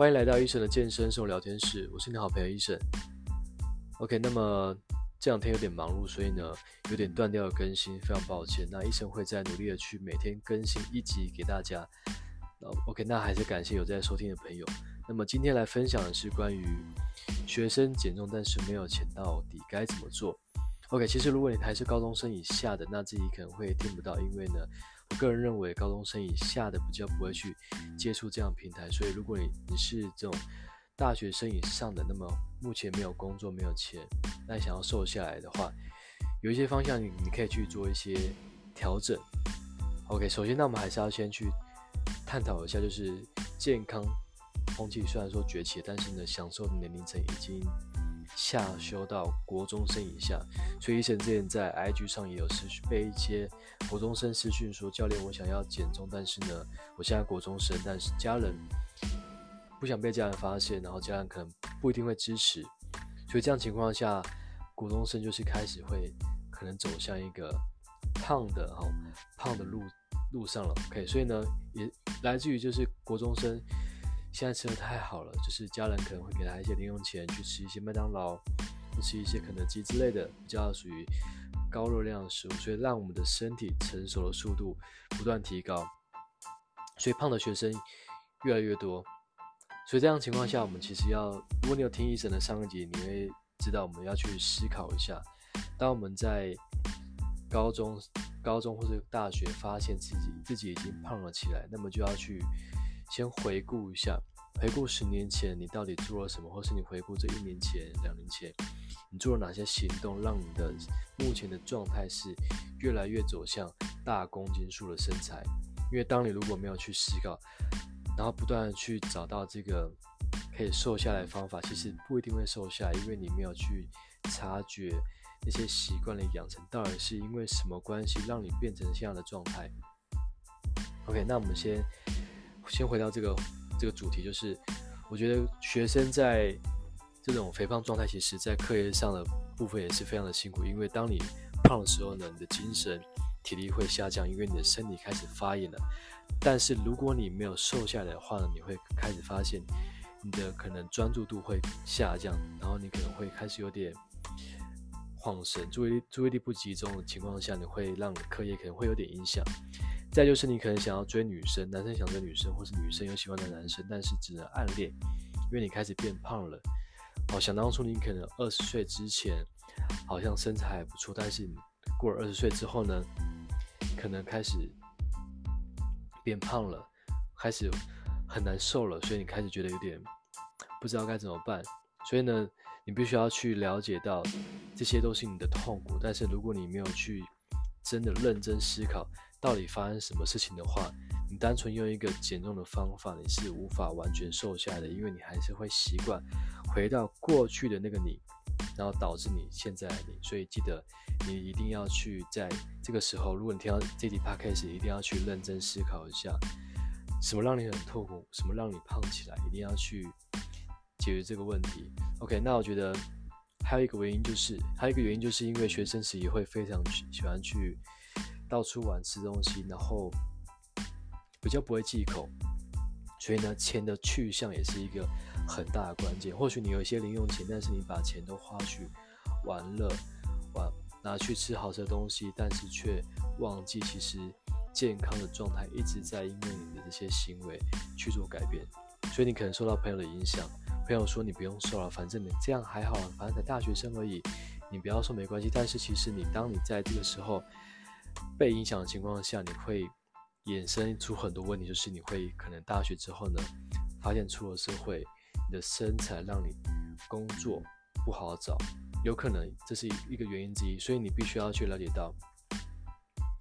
欢迎来到医生的健身生活聊天室，我是你的好朋友医生。OK，那么这两天有点忙碌，所以呢有点断掉了更新，非常抱歉。那医生会再努力的去每天更新一集给大家。OK，那还是感谢有在收听的朋友。那么今天来分享的是关于学生减重，但是没有钱到底该怎么做？OK，其实如果你还是高中生以下的，那自己可能会听不到，因为呢。个人认为，高中生以下的比较不会去接触这样平台，所以如果你你是这种大学生以上的，那么目前没有工作、没有钱，那想要瘦下来的话，有一些方向你你可以去做一些调整。OK，首先，那我们还是要先去探讨一下，就是健康风气虽然说崛起，但是呢，享受的年龄层已经。下修到国中生以下，所以医生之前在 IG 上也有私讯，被一些国中生私讯说：“教练，我想要减重，但是呢，我现在国中生，但是家人不想被家人发现，然后家人可能不一定会支持，所以这样情况下，国中生就是开始会可能走向一个胖的哈胖的路路上了。OK，所以呢，也来自于就是国中生。”现在吃的太好了，就是家人可能会给他一些零用钱去吃一些麦当劳，吃一些肯德基之类的，比较属于高热量的食物，所以让我们的身体成熟的速度不断提高，所以胖的学生越来越多。所以这样情况下，我们其实要，如果你有听医生的上一集，你会知道我们要去思考一下，当我们在高中、高中或者大学发现自己自己已经胖了起来，那么就要去。先回顾一下，回顾十年前你到底做了什么，或是你回顾这一年前、两年前，你做了哪些行动，让你的目前的状态是越来越走向大公斤数的身材？因为当你如果没有去思考，然后不断的去找到这个可以瘦下来的方法，其实不一定会瘦下来，因为你没有去察觉那些习惯的养成到底是因为什么关系让你变成现在的状态。OK，那我们先。先回到这个这个主题，就是我觉得学生在这种肥胖状态，其实在课业上的部分也是非常的辛苦。因为当你胖的时候呢，你的精神体力会下降，因为你的身体开始发炎了。但是如果你没有瘦下来的话呢，你会开始发现你的可能专注度会下降，然后你可能会开始有点恍神，注意力注意力不集中的情况下，你会让课业可能会有点影响。再就是你可能想要追女生，男生想追女生，或是女生有喜欢的男生，但是只能暗恋，因为你开始变胖了。好，想当初你可能二十岁之前好像身材还不错，但是过了二十岁之后呢，可能开始变胖了，开始很难受了，所以你开始觉得有点不知道该怎么办。所以呢，你必须要去了解到这些都是你的痛苦，但是如果你没有去真的认真思考。到底发生什么事情的话，你单纯用一个减重的方法，你是无法完全瘦下来的，因为你还是会习惯回到过去的那个你，然后导致你现在你。所以记得你一定要去在这个时候，如果你听到这集 podcast，一定要去认真思考一下，什么让你很痛苦，什么让你胖起来，一定要去解决这个问题。OK，那我觉得还有一个原因就是，还有一个原因就是因为学生时也会非常喜欢去。到处玩吃东西，然后比较不会忌口，所以呢，钱的去向也是一个很大的关键。或许你有一些零用钱，但是你把钱都花去玩乐，玩拿去吃好吃的东西，但是却忘记其实健康的状态一直在因为你的这些行为去做改变。所以你可能受到朋友的影响，朋友说你不用瘦了，反正你这样还好，反正才大学生而已，你不要瘦没关系。但是其实你当你在这个时候，被影响的情况下，你会衍生出很多问题，就是你会可能大学之后呢，发现出了社会，你的身材让你工作不好找，有可能这是一个原因之一，所以你必须要去了解到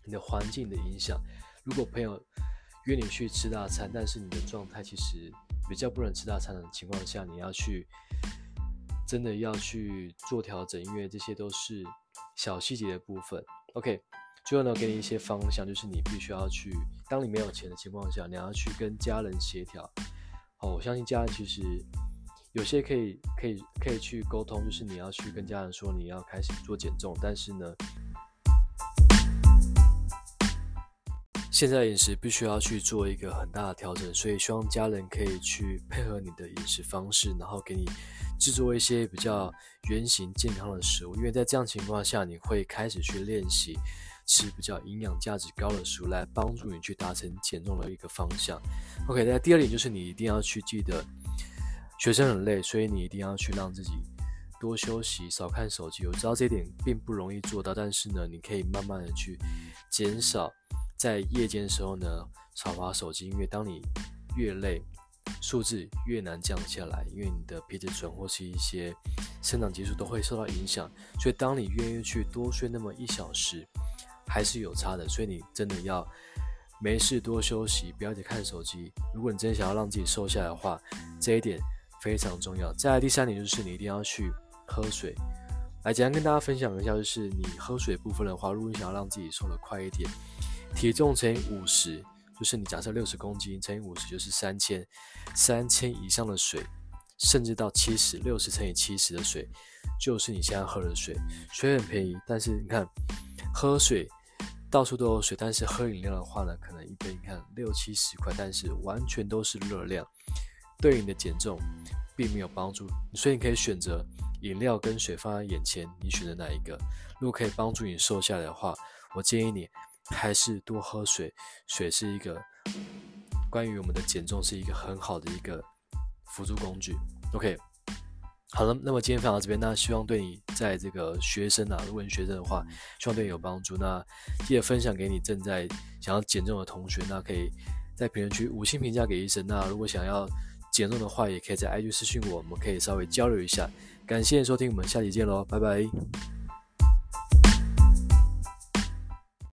你的环境的影响。如果朋友约你去吃大餐，但是你的状态其实比较不能吃大餐的情况下，你要去真的要去做调整，因为这些都是小细节的部分。OK。最后呢，给你一些方向，就是你必须要去，当你没有钱的情况下，你要去跟家人协调。哦，我相信家人其实有些可以、可以、可以去沟通，就是你要去跟家人说你要开始做减重，但是呢，现在饮食必须要去做一个很大的调整，所以希望家人可以去配合你的饮食方式，然后给你制作一些比较原型健康的食物。因为在这样情况下，你会开始去练习吃比较营养价值高的食物，来帮助你去达成减重的一个方向。OK，那第二点就是你一定要去记得，学生很累，所以你一定要去让自己多休息，少看手机。我知道这一点并不容易做到，但是呢，你可以慢慢的去减少。在夜间的时候呢，少滑手机，因为当你越累，数字越难降下来，因为你的皮质醇或是一些生长激素都会受到影响。所以当你愿意去多睡那么一小时，还是有差的。所以你真的要没事多休息，不要去看手机。如果你真的想要让自己瘦下来的话，这一点非常重要。再来第三点就是你一定要去喝水。来简单跟大家分享一下，就是你喝水部分的话，如果你想要让自己瘦得快一点。体重乘以五十，就是你假设六十公斤乘以五十就是三千，三千以上的水，甚至到七十，六十乘以七十的水，就是你现在喝的水。水很便宜，但是你看，喝水到处都有水，但是喝饮料的话呢，可能一杯你看六七十块，但是完全都是热量，对你的减重并没有帮助。所以你可以选择饮料跟水放在眼前，你选择哪一个？如果可以帮助你瘦下来的话，我建议你。还是多喝水，水是一个关于我们的减重是一个很好的一个辅助工具。OK，好了，那么今天分享到这边，那希望对你在这个学生啊，如果你学生的话，希望对你有帮助。那记得分享给你正在想要减重的同学，那可以在评论区五星评价给医生。那如果想要减重的话，也可以在 IG 私信我，我们可以稍微交流一下。感谢收听，我们下期见喽，拜拜。